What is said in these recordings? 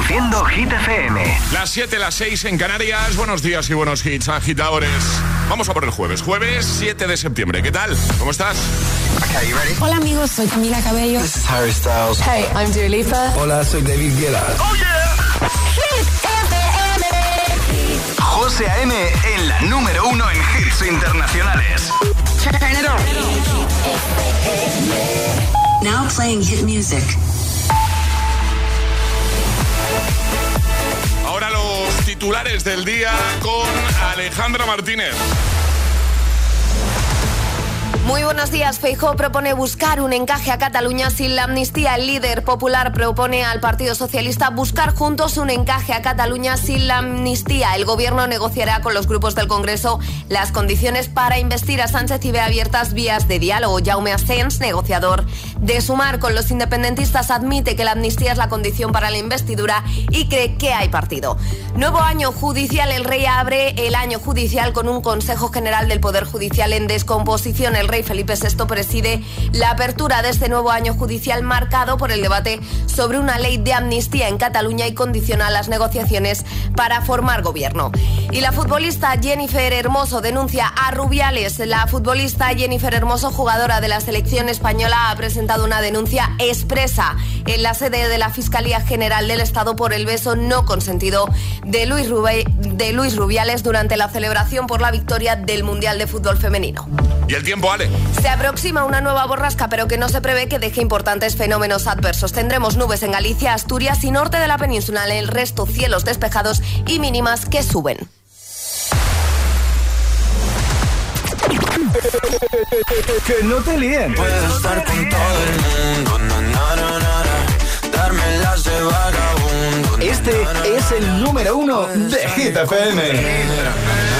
Reproduciendo Hit FM. Las 7, las 6 en Canarias. Buenos días y buenos hits, agitadores. Vamos a por el jueves. Jueves 7 de septiembre. ¿Qué tal? ¿Cómo estás? Okay, Hola amigos, soy Camila Cabello. This is Harry Styles. Hey, I'm Dua Lipa. Hola, soy David Guetta. Oh yeah. Hit FM. José A.M. en la número uno en hits internacionales. Now playing hit music. Titulares del día con Alejandra Martínez. Muy buenos días. Feijó propone buscar un encaje a Cataluña sin la amnistía. El líder popular propone al Partido Socialista buscar juntos un encaje a Cataluña sin la amnistía. El gobierno negociará con los grupos del Congreso las condiciones para investir a Sánchez y ve abiertas vías de diálogo. Jaume Asens, negociador de Sumar con los independentistas, admite que la amnistía es la condición para la investidura y cree que hay partido. Nuevo año judicial. El rey abre el año judicial con un Consejo General del Poder Judicial en descomposición. El rey Felipe VI preside la apertura de este nuevo año judicial marcado por el debate sobre una ley de amnistía en Cataluña y condiciona las negociaciones para formar gobierno. Y la futbolista Jennifer Hermoso denuncia a Rubiales. La futbolista Jennifer Hermoso, jugadora de la selección española, ha presentado una denuncia expresa en la sede de la Fiscalía General del Estado por el beso no consentido de Luis, de Luis Rubiales durante la celebración por la victoria del Mundial de Fútbol Femenino. Y el tiempo, Ale. Se aproxima una nueva borrasca, pero que no se prevé que deje importantes fenómenos adversos. Tendremos nubes en Galicia, Asturias y norte de la península. En el resto, cielos despejados y mínimas que suben. que no te líen. Puedo estar con todo el mundo, darme las de vagabundo. Este es el número uno de Hit FM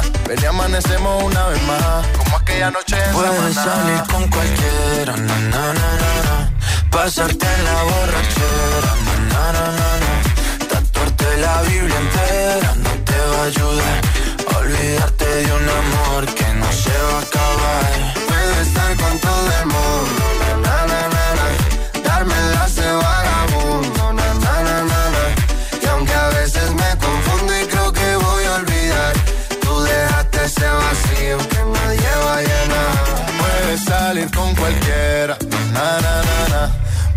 Ven y amanecemos una vez más, como aquella noche en Puedes salir con cualquiera, na, na, na, na, Pasarte en la borrachera, na, na, na, na, Tatuarte la Biblia entera no te va a ayudar. Olvidarte de un amor que no se va a acabar. Puedo estar con todo el mundo,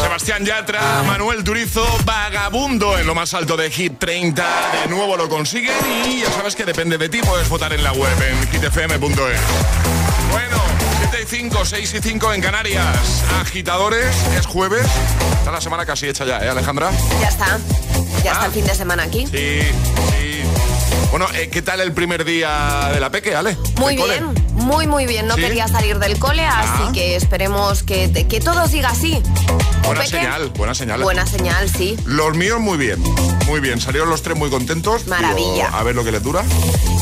Sebastián Yatra, Manuel Turizo, Vagabundo en lo más alto de Hit 30. De nuevo lo consiguen y ya sabes que depende de ti. Puedes votar en la web en hitfm.es. Bueno, 7 y 5, 6 y 5 en Canarias. Agitadores, es jueves. Está la semana casi hecha ya, ¿eh, Alejandra? Ya está. Ya está el fin de semana aquí. Sí, sí. Bueno, eh, ¿qué tal el primer día de la peque, Ale? Muy bien, muy, muy bien. No quería salir del cole, así ah. que esperemos que, que todo siga así. Buena señal, buena señal. Buena señal, sí. Los míos muy bien, muy bien. Salieron los tres muy contentos. Maravilla. a ver lo que les dura.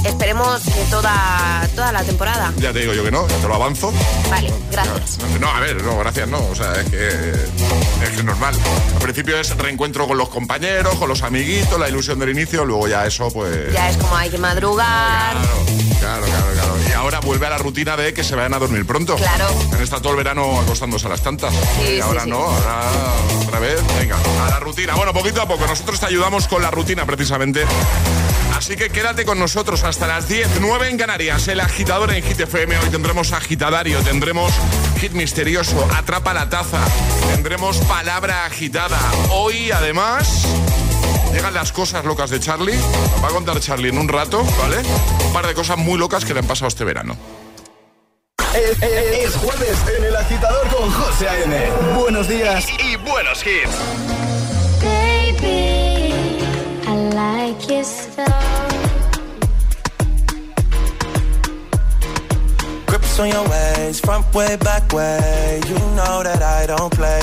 Esperemos que toda, toda la temporada. Ya te digo yo que no, ya te lo avanzo. Vale, gracias. No, a ver, no, gracias no. O sea, es que es, que es normal. Al principio es reencuentro con los compañeros, con los amiguitos, la ilusión del inicio, luego ya eso pues... Ya es como hay que madrugar. Claro, claro, claro, Y ahora vuelve a la rutina de que se vayan a dormir pronto. Claro. Han estado todo el verano acostándose a las tantas. Sí, y ahora no, ahora otra vez, venga, a la rutina. Bueno, poquito a poco, nosotros te ayudamos con la rutina precisamente. Así que quédate con nosotros hasta las 10, 9 en Canarias, el agitador en Hit FM. Hoy tendremos agitadario, tendremos hit misterioso, atrapa la taza, tendremos palabra agitada. Hoy, además, llegan las cosas locas de Charlie. Nos va a contar Charlie en un rato, ¿vale? Un par de cosas muy locas que le han pasado este verano. Es, jueves en el agitador con José A.N. Buenos días y, buenos hits. Baby, I like your Grips on your ways, front way, back way. You know that I don't play.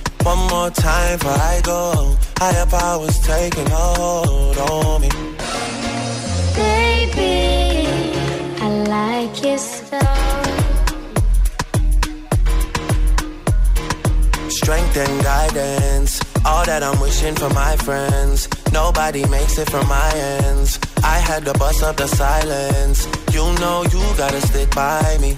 One more time before I go. Higher powers taking hold on me. Baby, I like your style. Strength and guidance. All that I'm wishing for my friends. Nobody makes it from my ends. I had to bust up the silence. You know you gotta stick by me.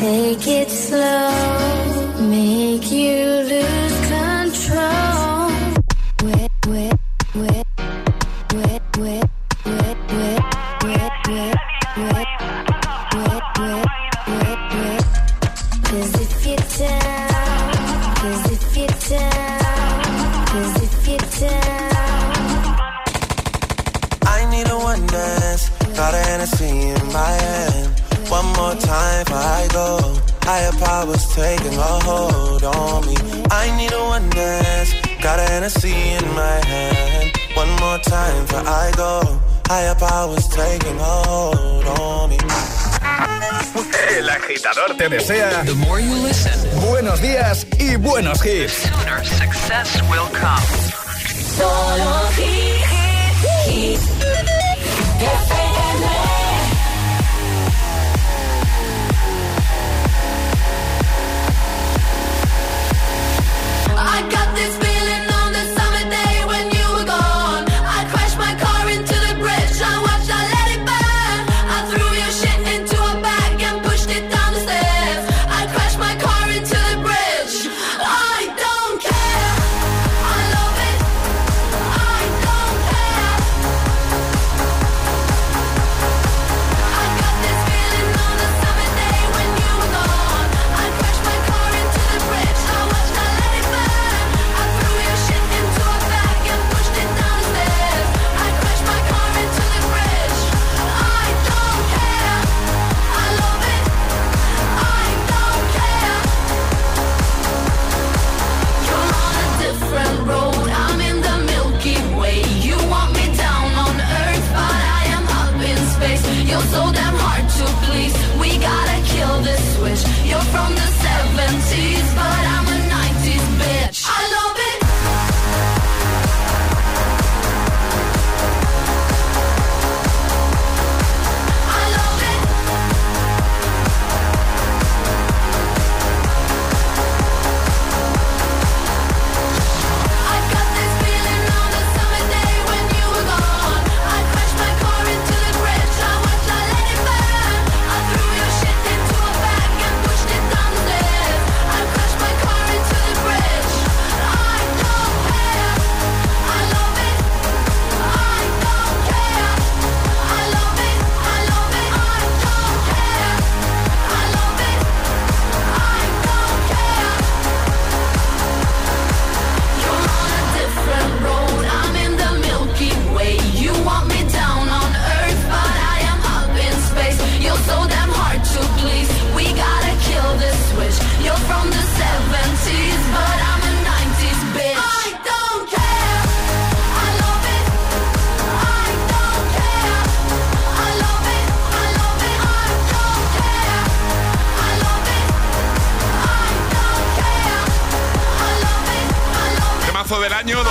Take it slow, more time before I go. Higher powers taking a hold on me. I need a one dance. Got a Hennessy in my hand. One more time before I go. Higher powers taking a hold on me. El agitador te desea The more you listen, buenos días y buenos hits. Sooner success will come. Solo hits, hits.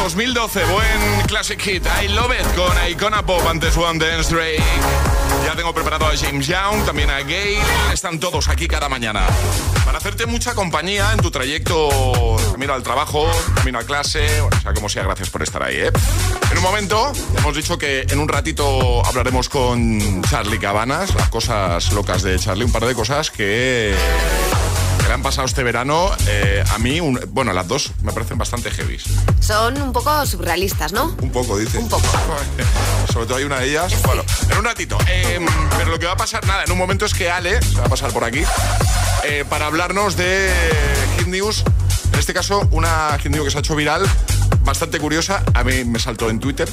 2012. Buen classic hit. I love it con Icona Pop antes One Dance Drake. Ya tengo preparado a James Young, también a Gail. Están todos aquí cada mañana. Para hacerte mucha compañía en tu trayecto camino al trabajo, camino a clase, o sea como sea, gracias por estar ahí. ¿eh? En un momento, hemos dicho que en un ratito hablaremos con Charlie Cabanas, las cosas locas de Charlie, un par de cosas que le han pasado este verano, eh, a mí, bueno, las dos me parecen bastante heavy. Son un poco surrealistas, ¿no? Un poco, dice. Un poco. Sobre todo hay una de ellas. Bueno, en un ratito. Em, pero lo que va a pasar, nada, en un momento es que Ale se va a pasar por aquí eh, para hablarnos de Hit News. En este caso, una Hit News que se ha hecho viral bastante curiosa. A mí me saltó en Twitter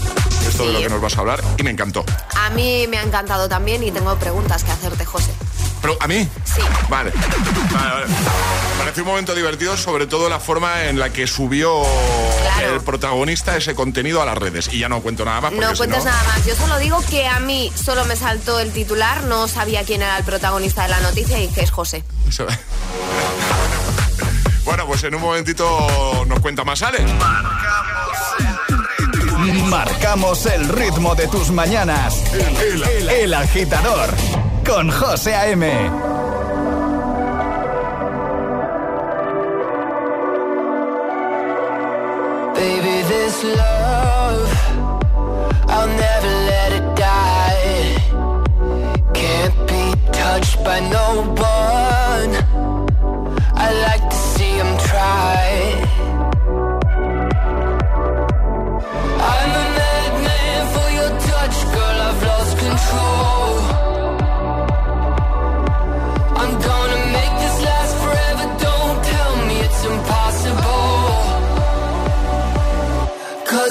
esto de lo que nos vas a hablar y me encantó. A mí me ha encantado también y tengo preguntas que hacerte, José. ¿Pero a mí? Sí. Vale. vale, Parece un momento divertido, sobre todo la forma en la que subió el protagonista ese contenido a las redes. Y ya no cuento nada más. No cuentes nada más. Yo solo digo que a mí solo me saltó el titular, no sabía quién era el protagonista de la noticia y que es José. bueno, pues en un momentito nos cuenta más Ale. Marcamos el ritmo de tus mañanas. el agitador con José A.M. Baby, this love, I'll never let it die. Can't be touched by no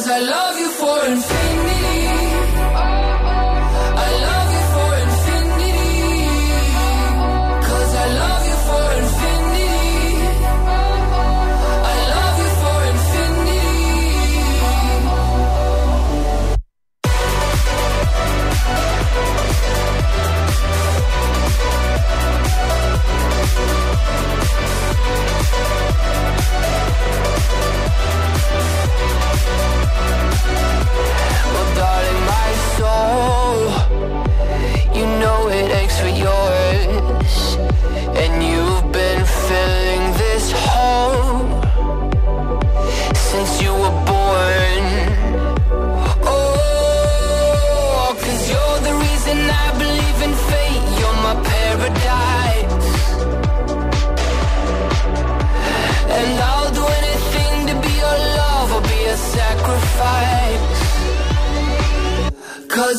Cause I love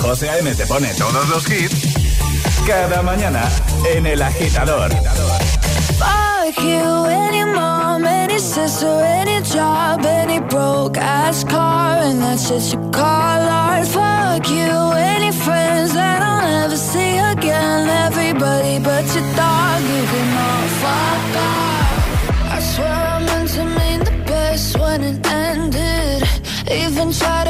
José A.M. te pone todos los hits cada mañana en El Agitador. Fuck you, any mom, any sister, any job, any broke ass car, and that's shit you call art. Fuck you, any friends that I'll never see again. Everybody but your dog, you can all fuck off. I swear I meant to mean the best when it ended. Even tried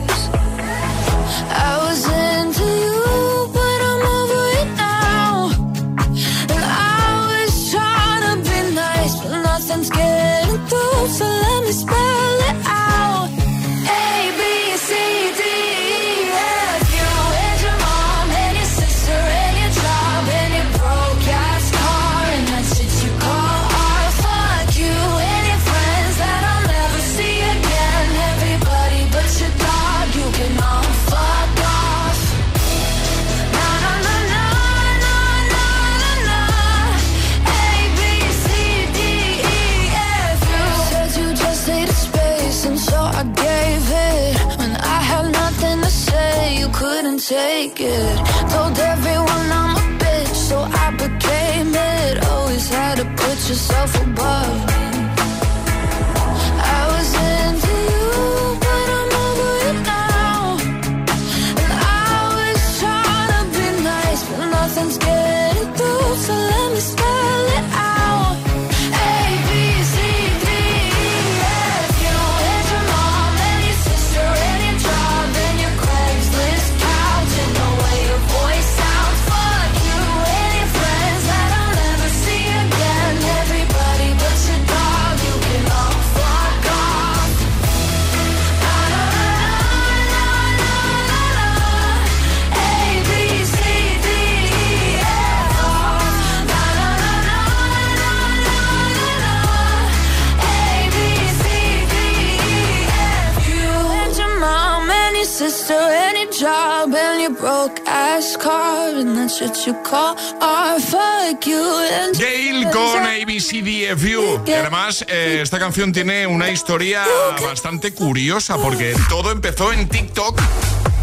And that's what you call art. Fuck you and Gail con ABCDFU. Y además, eh, esta canción tiene una historia bastante curiosa porque todo empezó en TikTok.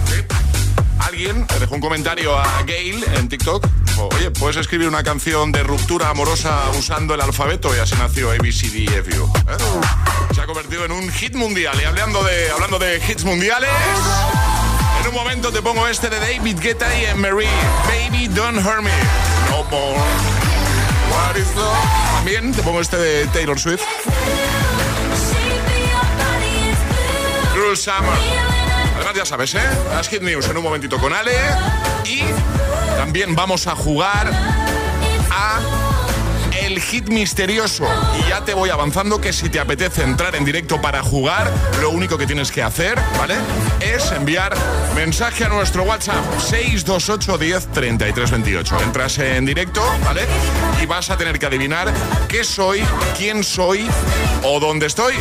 Sí. Alguien le dejó un comentario a Gail en TikTok. Oye, ¿puedes escribir una canción de ruptura amorosa usando el alfabeto? Y así nació ABCDFU. ¿eh? Se ha convertido en un hit mundial. Y hablando de, hablando de hits mundiales. En un momento te pongo este de David Guetta y Mary. Baby, don't hurt me. No more. What is love? También te pongo este de Taylor Swift. Cruel Summer. Además, ya sabes, ¿eh? Las Hit News en un momentito con Ale. Y también vamos a jugar a hit misterioso. Y ya te voy avanzando que si te apetece entrar en directo para jugar, lo único que tienes que hacer, ¿vale? Es enviar mensaje a nuestro WhatsApp 628 10 33 28. Entras en directo, ¿vale? Y vas a tener que adivinar qué soy, quién soy o dónde estoy.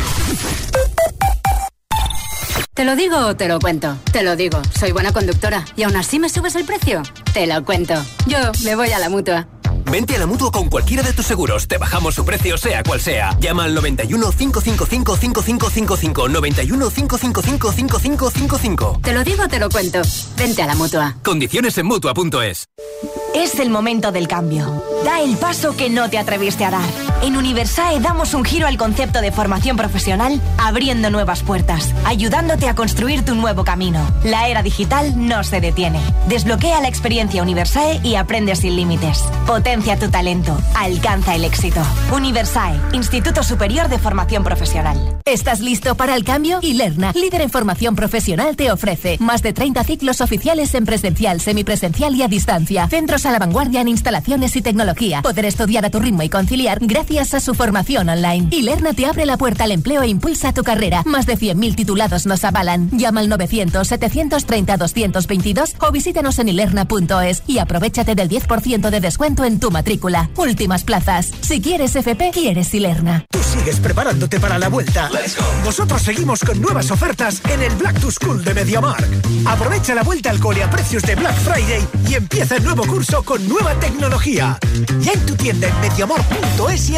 ¿Te lo digo o te lo cuento? Te lo digo, soy buena conductora. ¿Y aún así me subes el precio? Te lo cuento. Yo me voy a la mutua. Vente a la mutua con cualquiera de tus seguros. Te bajamos su precio, sea cual sea. Llama al 91 555 5555. 91 555 5555. Te lo digo, te lo cuento. Vente a la mutua. Condiciones en mutua.es. Es el momento del cambio. Da el paso que no te atreviste a dar. En Universae damos un giro al concepto de formación profesional, abriendo nuevas puertas, ayudándote a construir tu nuevo camino. La era digital no se detiene. Desbloquea la experiencia Universae y aprende sin límites. Potencia tu talento. Alcanza el éxito. Universae, Instituto Superior de Formación Profesional. ¿Estás listo para el cambio? Ilerna, líder en formación profesional, te ofrece más de 30 ciclos oficiales en presencial, semipresencial y a distancia. Centros a la vanguardia en instalaciones y tecnología. Poder estudiar a tu ritmo y conciliar gracias a su formación online. Ilerna te abre la puerta al empleo e impulsa tu carrera. Más de 100.000 titulados nos avalan. Llama al 900-730-222 o visítanos en ilerna.es y aprovechate del 10% de descuento en tu matrícula. Últimas plazas. Si quieres FP, quieres Ilerna. Tú sigues preparándote para la vuelta. Nosotros seguimos con nuevas ofertas en el Black to School de MediaMark. Aprovecha la vuelta al cole a precios de Black Friday y empieza el nuevo curso con nueva tecnología. Ya en tu tienda en mediamar.es y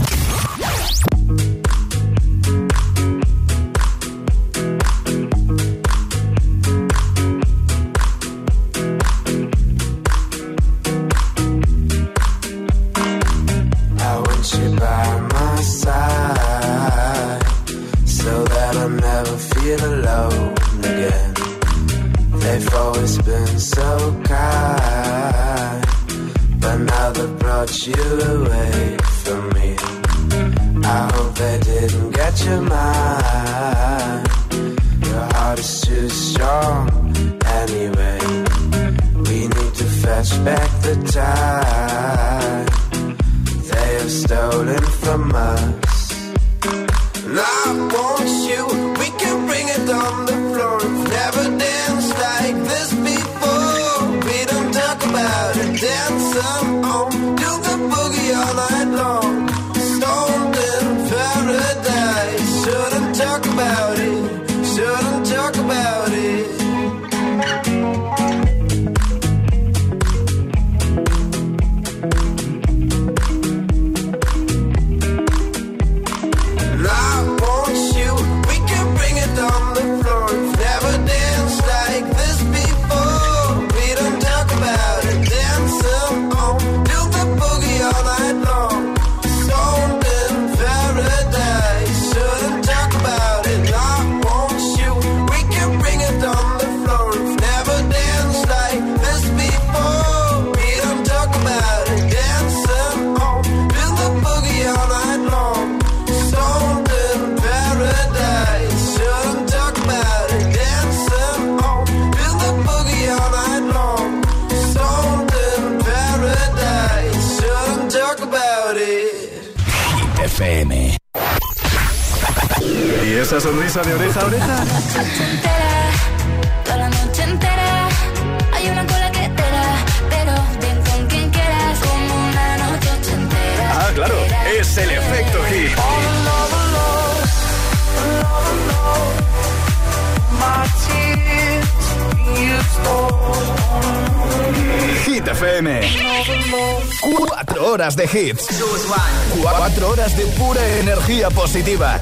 Feel alone again. They've always been so kind, but now they've brought you away from me. I hope they didn't get your mind. Your heart is too strong anyway. We need to fetch back the time they have stolen from us. And I want dance sonrisa de oreja a oreja? Toda la noche entera hay una cola que te da, pero ven con quien quieras como una noche entera. Ah, claro, es el efecto hit. Hit FM. Cuatro horas de hits. Cuatro horas de pura energía positiva.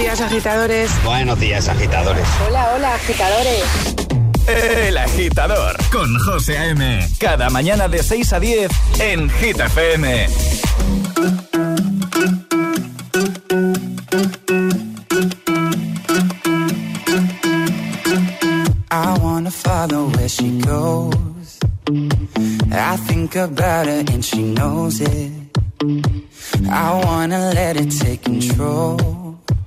días, agitadores. Buenos días, agitadores. Hola, hola, agitadores. El agitador con José A.M. Cada mañana de 6 a 10 en Hit FM. I wanna follow where she goes. I think about her and she knows it. I wanna let it take control.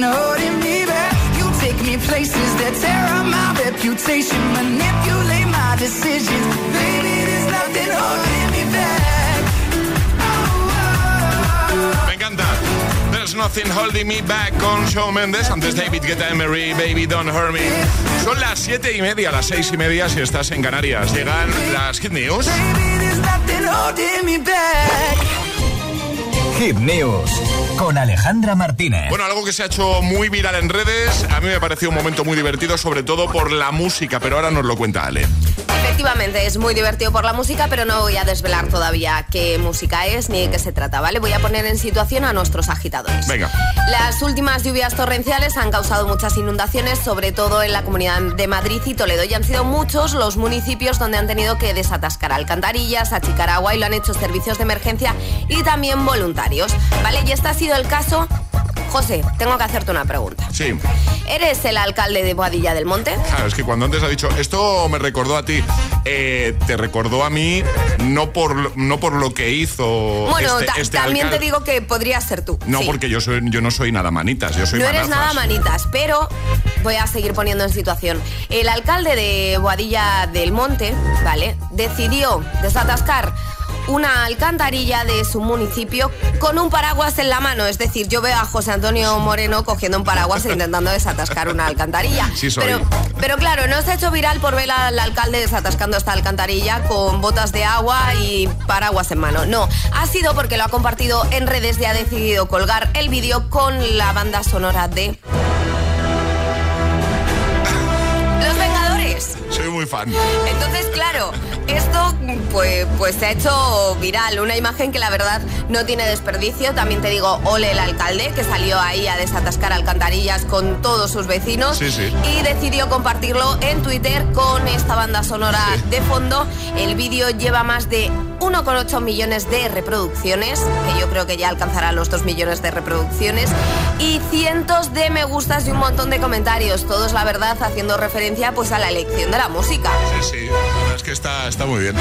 Nothing holding me back. You take me places that tear up my reputation, manipulate my decisions, baby. There's nothing holding me back. Me encanta. There's nothing holding me back con Shawn Mendes. Antes David Guetta Emery, Baby Don't Hurt Me. Son las siete y media, las seis y media si estás en Canarias. Llegan las Hit News. There's Hit News con Alejandra Martínez. Bueno, algo que se ha hecho muy viral en redes. A mí me pareció un momento muy divertido, sobre todo por la música, pero ahora nos lo cuenta Ale. Efectivamente, es muy divertido por la música, pero no voy a desvelar todavía qué música es ni de qué se trata, ¿vale? Voy a poner en situación a nuestros agitadores. Venga. Las últimas lluvias torrenciales han causado muchas inundaciones, sobre todo en la comunidad de Madrid y Toledo, y han sido muchos los municipios donde han tenido que desatascar alcantarillas, achicar agua y lo han hecho servicios de emergencia y también voluntarios, ¿vale? Y este ha sido el caso José, tengo que hacerte una pregunta. Sí. ¿Eres el alcalde de Boadilla del Monte? Claro, es que cuando antes ha dicho, esto me recordó a ti, eh, te recordó a mí no por, no por lo que hizo. Bueno, este- ta- este también alcalde. te digo que podría ser tú. No, Sí. porque yo, soy, yo no soy nada manitas, yo soy No eres nada manitas, pero voy a seguir poniendo en situación. El alcalde de Boadilla del Monte, ¿vale? Decidió desatascar una alcantarilla de su municipio con un paraguas en la mano. Es decir, yo veo a José Antonio Moreno cogiendo un paraguas e intentando desatascar una alcantarilla. Sí soy. Pero, pero claro, no se ha hecho viral por ver al alcalde desatascando esta alcantarilla con botas de agua y paraguas en mano. No, ha sido porque lo ha compartido en redes y ha decidido colgar el vídeo con la banda sonora de Los Vengadores. Soy muy fan. Entonces, claro, esto pues, pues se ha hecho viral, una imagen que la verdad no tiene desperdicio. También te digo, ole el alcalde, que salió ahí a desatascar alcantarillas con todos sus vecinos Sí, sí. y decidió compartirlo en Twitter con esta banda sonora de fondo. El vídeo lleva más de 1,8 millones de reproducciones, que yo creo que ya alcanzará los 2 millones de reproducciones, y cientos de me gustas y un montón de comentarios, todos la verdad haciendo referencia pues a la elección de la música. Sí, sí, la verdad es que está, está muy bien.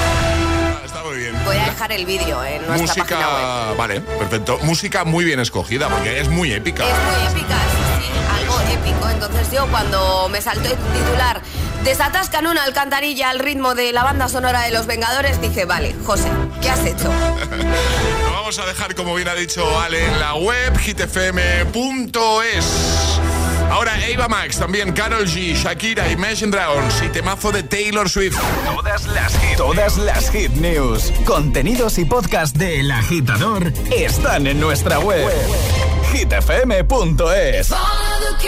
Está muy bien. Voy a dejar el vídeo en nuestra página web. Música, vale, perfecto. Música muy bien escogida porque es muy épica. Es muy épica, sí, sí, algo épico. Entonces yo cuando me saltó el titular Desatascan una alcantarilla al ritmo de la banda sonora de Los Vengadores, dije, vale, José, ¿qué has hecho? Lo vamos a dejar, como bien ha dicho Ale, en la web hitfm.es. Ahora Eva Max, también Carol G, Shakira, Imagine Dragons y temazo de Taylor Swift. Todas las hit, todas las hit news, contenidos y podcast de El Agitador están en nuestra web. hitfm.es. All of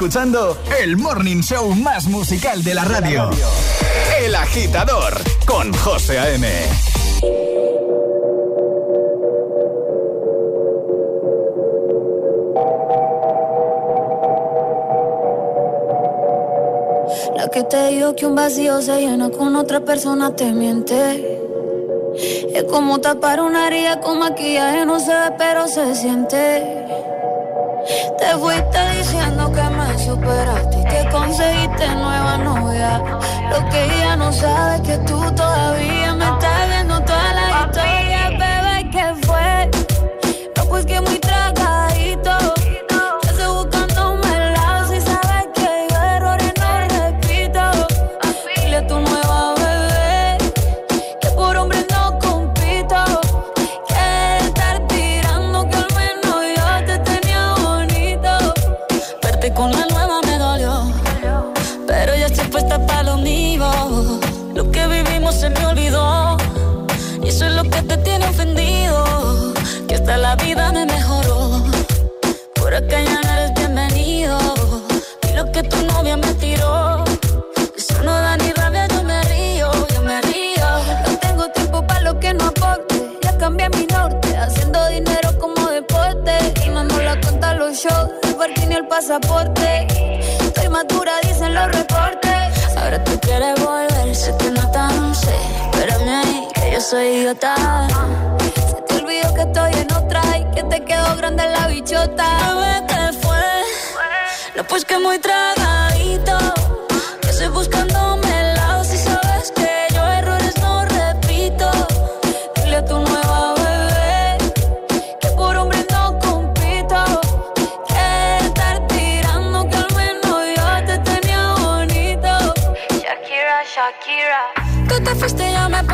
escuchando el morning show más musical de la radio. El agitador con José A.M. La que te dijo que un vacío se llena con otra persona te miente. Es como tapar una herida con maquillaje, no se ve, pero se siente. Te fuiste diciendo que superaste y que conseguiste nueva novia. Lo que ella no sabe es que tú todavía me estás viendo toda la historia, bebé, ¿qué fue? No, pues que muy tragadito. Pasaporte. Estoy madura, dicen los reportes. Ahora tú quieres volver, se te nota, no sé. Espérame ahí, que yo soy idiota. Se te olvidó que estoy en otra y que te quedó grande la bichota. Bebé, ¿qué fue? No, pues que muy tragadito. Que estoy buscándome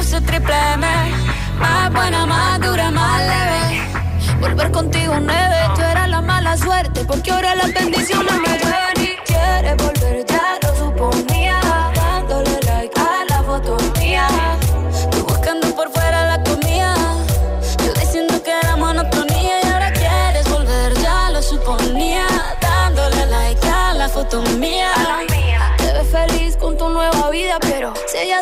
puse triple M. Más buena, más dura, más leve. Volver contigo nueve, tú eras la mala suerte, porque ahora las bendiciones me llueven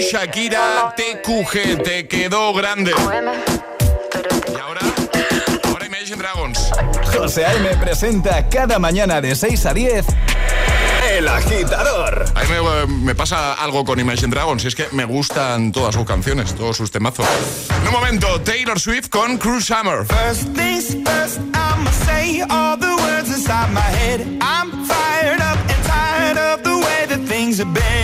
Shakira, TQG, te quedó grande. Y ahora, ahora Imagine Dragons. José A.M. presenta cada mañana de 6 a 10 El Agitador. A mí me, me pasa algo con Imagine Dragons y es que me gustan todas sus canciones, todos sus temazos. En un momento, Taylor Swift con Cruise Summer. First things first, I'ma say all the words inside my head. I'm fired up and tired of the way that things have been.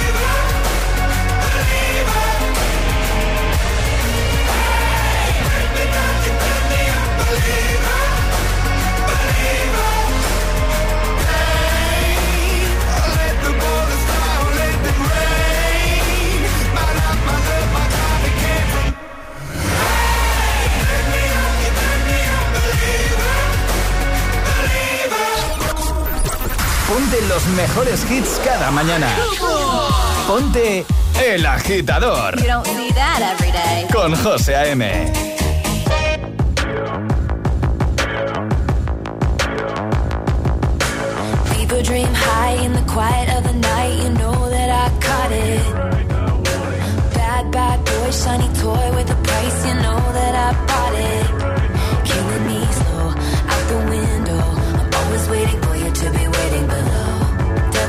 Ponte los mejores hits cada mañana. Ponte El Agitador. You don't see that every day. Con José A.M. People dream high in the quiet of the night. You know that I caught it. Bad, bad boy, shiny toy with a price. You know that I bought it. Killing me slow out the window. I'm always waiting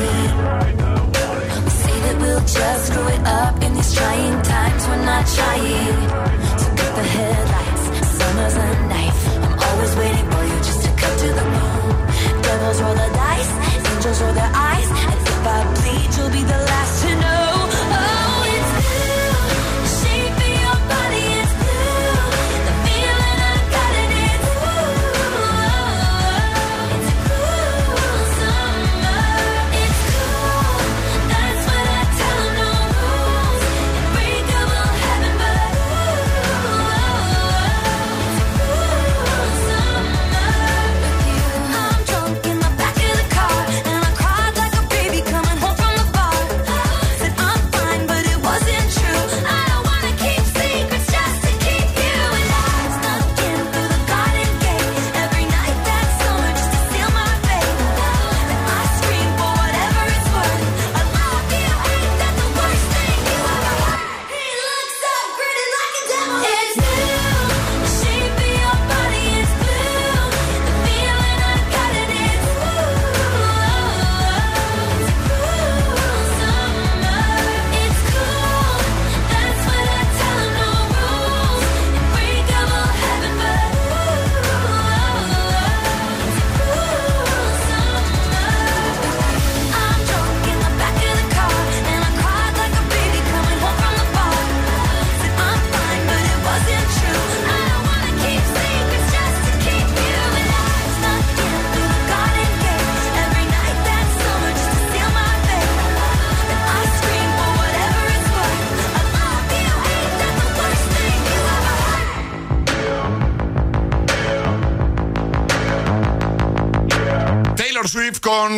We say that we'll just it up in these trying times. We're not trying. Cut the headlights. Summer's a knife. I'm always waiting for you just to cut to the bone. Devils roll the dice. Angels roll their eyes. And if I bleed, you'll be the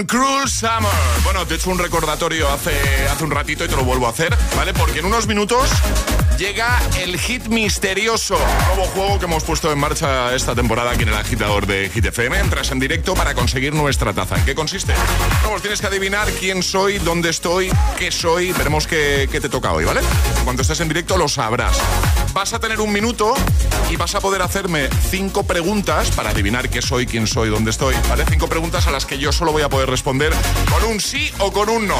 Cruel Summer. Bueno, te he hecho un recordatorio hace, hace un ratito y te lo vuelvo a hacer, ¿vale? Porque en unos minutos llega el hit misterioso, nuevo juego que hemos puesto en marcha esta temporada aquí en el agitador de Hit FM. Entras en directo para conseguir nuestra taza. ¿En qué consiste? Vamos, tienes que adivinar quién soy, dónde estoy, qué soy. Veremos qué, qué te toca hoy, ¿vale? Cuando estés en directo lo sabrás. Vas a tener un minuto y vas a poder hacerme cinco preguntas para adivinar qué soy, quién soy, dónde estoy, ¿vale? Cinco preguntas a las que yo solo voy a poder responder con un sí o con un no.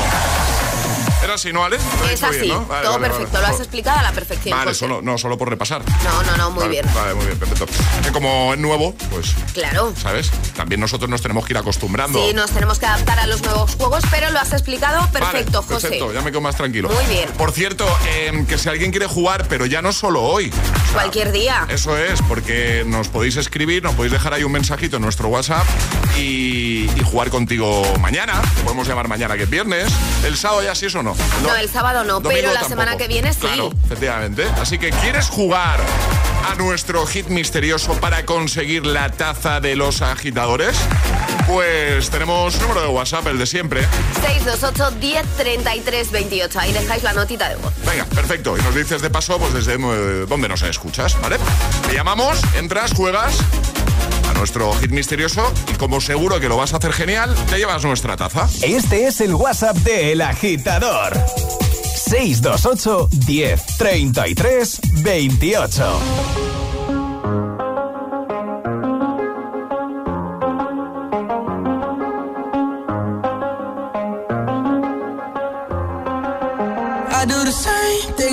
Era así, ¿no, Ale? Es así, bien, ¿no? Vale, todo vale, perfecto, vale. lo has explicado a la perfección. Vale, solo, no, solo por repasar. No, no, no, muy bien. Vale, muy bien, perfecto. Que como es nuevo, pues, Claro. ¿sabes? También nosotros nos tenemos que ir acostumbrando. Sí, nos tenemos que adaptar a los nuevos juegos, pero lo has explicado perfecto, José. Perfecto, ya me quedo más tranquilo. Muy bien. Por cierto, eh, que si alguien quiere jugar, pero ya no solo hoy. O sea, Cualquier día. Eso es, porque nos podéis escribir, nos podéis dejar ahí un mensajito en nuestro WhatsApp y, y jugar contigo mañana. Te podemos llamar mañana que es viernes. El sábado ya sí eso no. No, el sábado no, pero la tampoco. semana que viene sí. Claro, efectivamente. Así que ¿quieres jugar a nuestro hit misterioso para conseguir la taza de los agitadores? Pues tenemos número de WhatsApp, el de siempre. 628 10 33 28. Ahí dejáis la notita de voz. Venga, perfecto. Y nos dices de paso, pues desde eh, dónde nos escuchas, ¿vale? Te llamamos, entras, juegas nuestro hit misterioso y como seguro que lo vas a hacer genial, te llevas nuestra taza. Este es el WhatsApp de El Agitador. 628 10 33 28.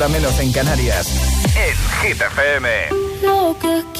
Hora menos en Canarias. En Hit FM. Lo que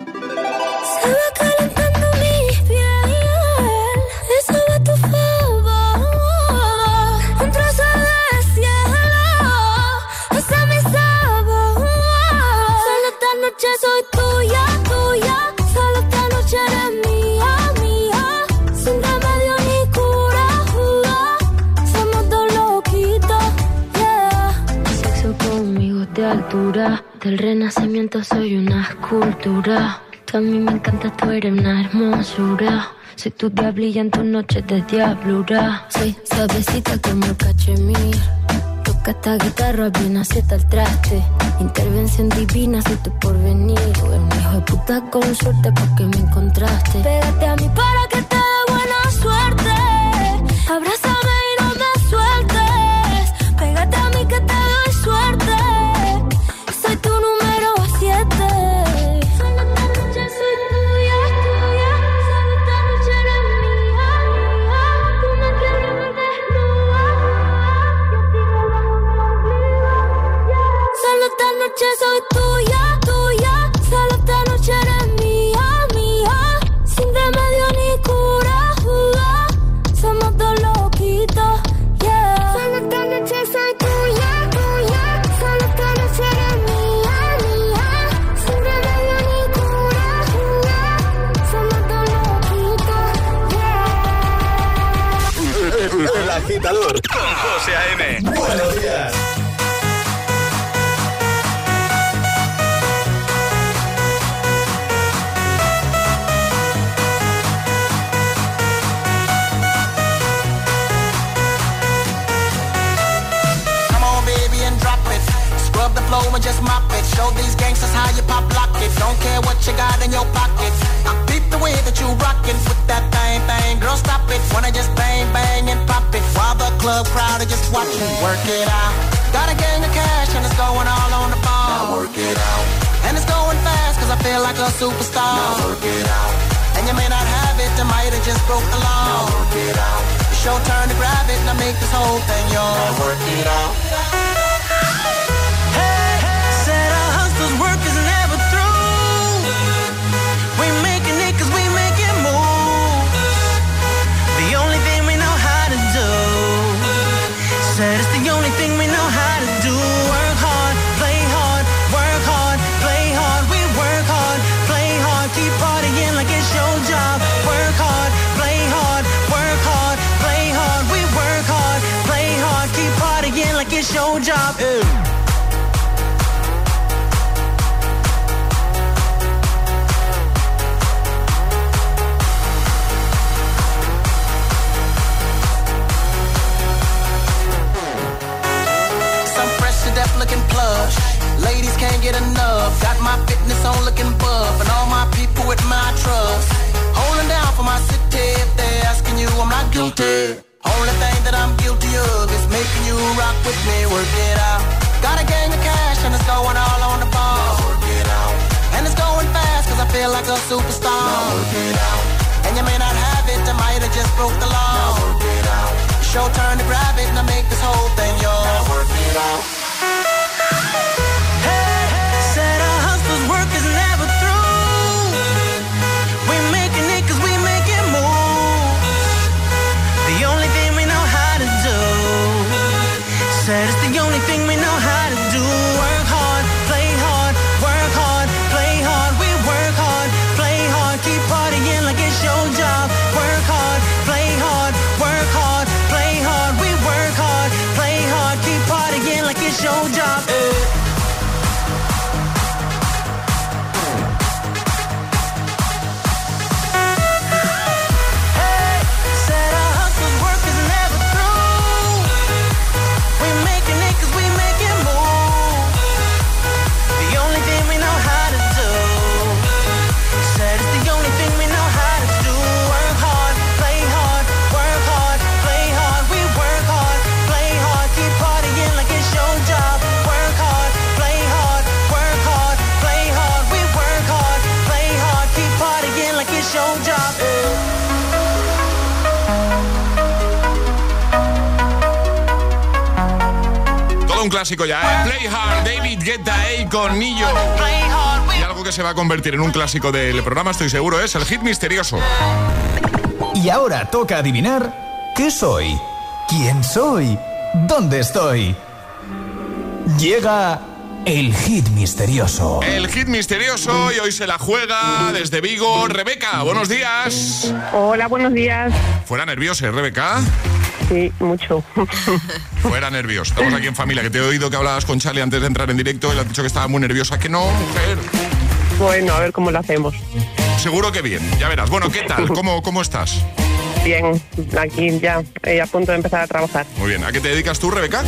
Del renacimiento soy una escultura. Tú a mí me encanta, tú eres una hermosura. Soy tu diablilla en tus noches de diablura. Soy suavecita como el cachemir. Toca esta guitarra bien acierta el traste. Intervención divina, soy tu porvenir. Un hijo de puta con suerte porque me encontraste. Pégate a mí para que te dé buena suerte. Abrázame Work it out. Got a gang of cash and it's going all on the ball. Now work it out. And it's going fast cause I feel like a superstar. Now work it out. And you may not have it, I might have just broke the law. Now work it out. It's your turn to grab it and I make this whole thing yours. Now work it out. My fitness on looking buff. And all my people with my trust. Holding down for my city. If they're asking you, I'm not guilty. Only thing that I'm guilty of is making you rock with me. Work it out. Got a gang of cash and it's going all on the ball. work it out. And it's going fast cause I feel like a superstar. work it out. And you may not have it, I might have just broke the law. work it out. It's your turn to grab it and I make this whole thing yours. Now work it out. Clásico ya, ¿eh? Play Hard, David Guetta, con Nillo. Y algo que se va a convertir en un clásico del programa, estoy seguro, es el hit misterioso. Y ahora toca adivinar qué soy, quién soy, dónde estoy. Llega el hit misterioso. El hit misterioso y hoy se la juega desde Vigo. Rebeca, buenos días. Hola, buenos días. Fuera nerviosa, ¿eh, Rebeca. Sí, mucho. Fuera nervios. Estamos aquí en familia, que te he oído que hablabas con Charlie antes de entrar en directo y le has dicho que estaba muy nerviosa. Que no, mujer. Bueno, a ver cómo lo hacemos. Seguro que bien, ya verás. Bueno, ¿qué tal? ¿Cómo, cómo estás? Bien, aquí ya, eh, a punto de empezar a trabajar. Muy bien. ¿A qué te dedicas tú, Rebeca?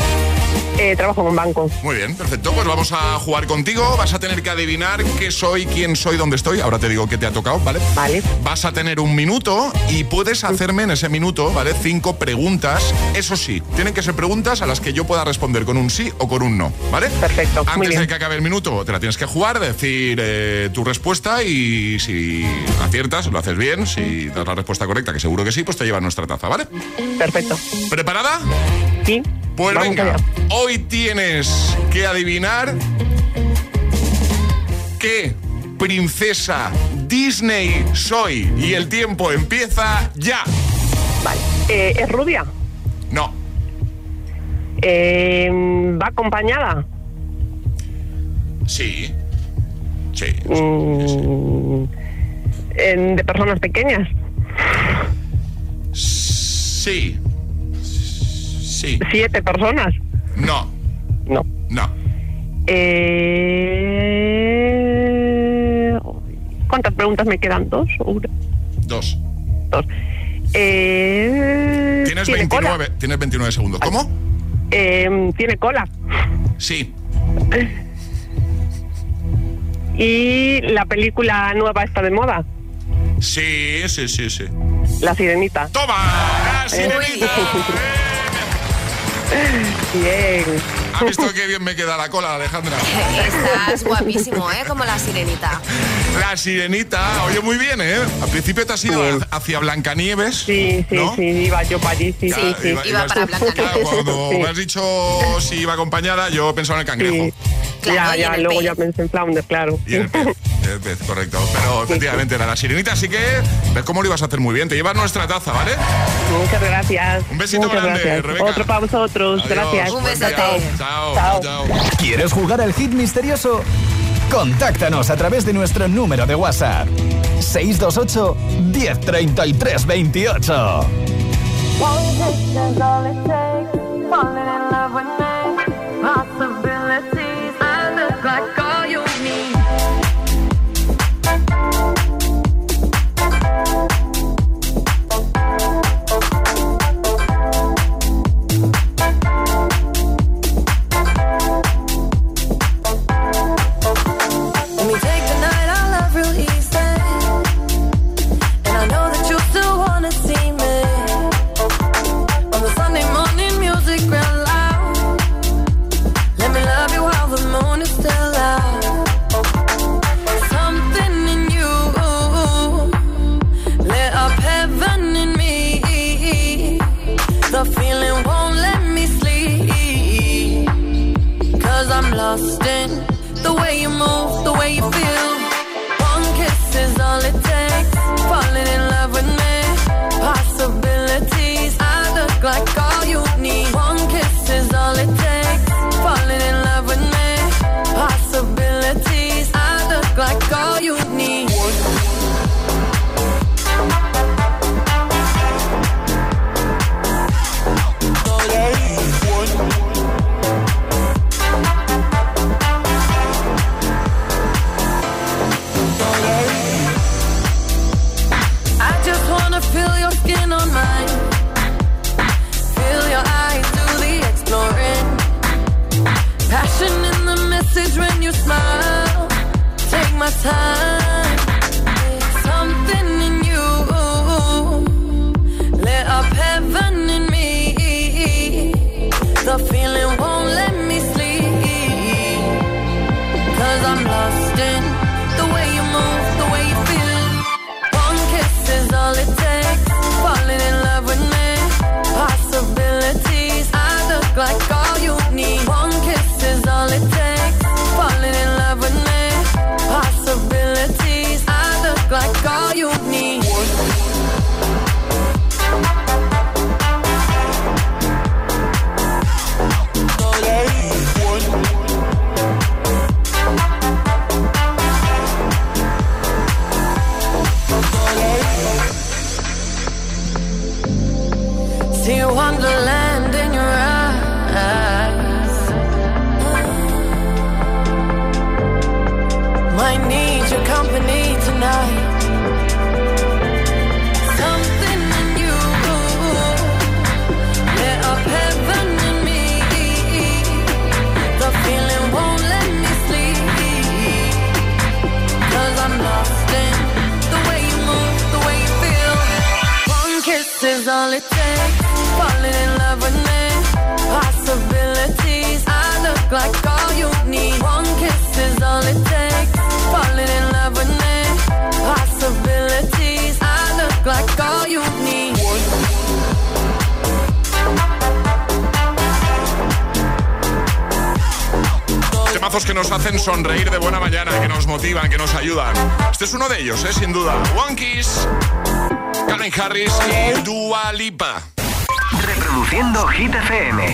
Eh, trabajo en un banco. Muy bien, perfecto. Pues vamos a jugar contigo. Vas a tener que adivinar qué soy, quién soy, dónde estoy. Ahora te digo qué te ha tocado, ¿vale? Vale. Vas a tener un minuto y puedes hacerme en ese minuto, ¿vale? Cinco preguntas. Eso sí, tienen que ser preguntas a las que yo pueda responder con un sí o con un no, ¿vale? Perfecto. muy Antes bien. de que acabe el minuto, te la tienes que jugar, decir eh, tu respuesta y si aciertas, lo haces bien. Si das la respuesta correcta, que seguro que sí, pues te lleva nuestra taza, ¿vale? Perfecto. ¿Preparada? Sí. Pues Vamos venga, allá. hoy tienes que adivinar qué princesa Disney soy. Y el tiempo empieza ya. Vale. Eh, ¿Es rubia? No, Eh, ¿Va acompañada? sí. Sí. Mm, ¿De personas pequeñas? Sí. Sí. ¿Siete personas? No. No. No. Eh, ¿Cuántas preguntas me quedan? ¿Dos? o una? Dos. Dos. Eh, Tienes ¿tiene 29, cola? tienes 29 segundos. ¿Cómo? Eh, ¿Tiene cola? Sí. ¿Y la película nueva está de moda? Sí, sí, sí, sí. La Sirenita. ¡Toma! ¡La sirenita! Bien. ¿Has visto qué bien me queda la cola, Alejandra? Estás guapísimo, ¿eh? Como la sirenita. La sirenita, oye, muy bien, ¿eh? Al principio te has ido Bien. hacia Blancanieves. Sí, sí, ¿no? sí, iba yo para allí, sí, Claro, sí, sí. iba- Iba para Blancanieves. Claro, cuando Sí. me has dicho si iba acompañada, yo pensaba en el cangrejo. Sí. Claro, ya, ya, luego pez. ya pensé en Flounder, claro. Y el pez, el pez, correcto. Pero efectivamente era la sirenita, así que ves cómo lo ibas a hacer muy bien. Te llevas nuestra taza, ¿vale? Muchas gracias. Un besito Muchas grande, gracias. Rebeca. Otro para vosotros, Adiós, gracias. Un besote. Chao, Chao. chao. ¿Quieres jugar al hit misterioso? Contáctanos a través de nuestro número de WhatsApp. 628 1033 28. Time. Temazos que nos hacen sonreír de buena mañana, que nos motivan, que nos ayudan. Este es uno de ellos, ¿eh? sin duda. One Kiss, Karen Harris y Dua Lipa. Reproduciendo Hit FM.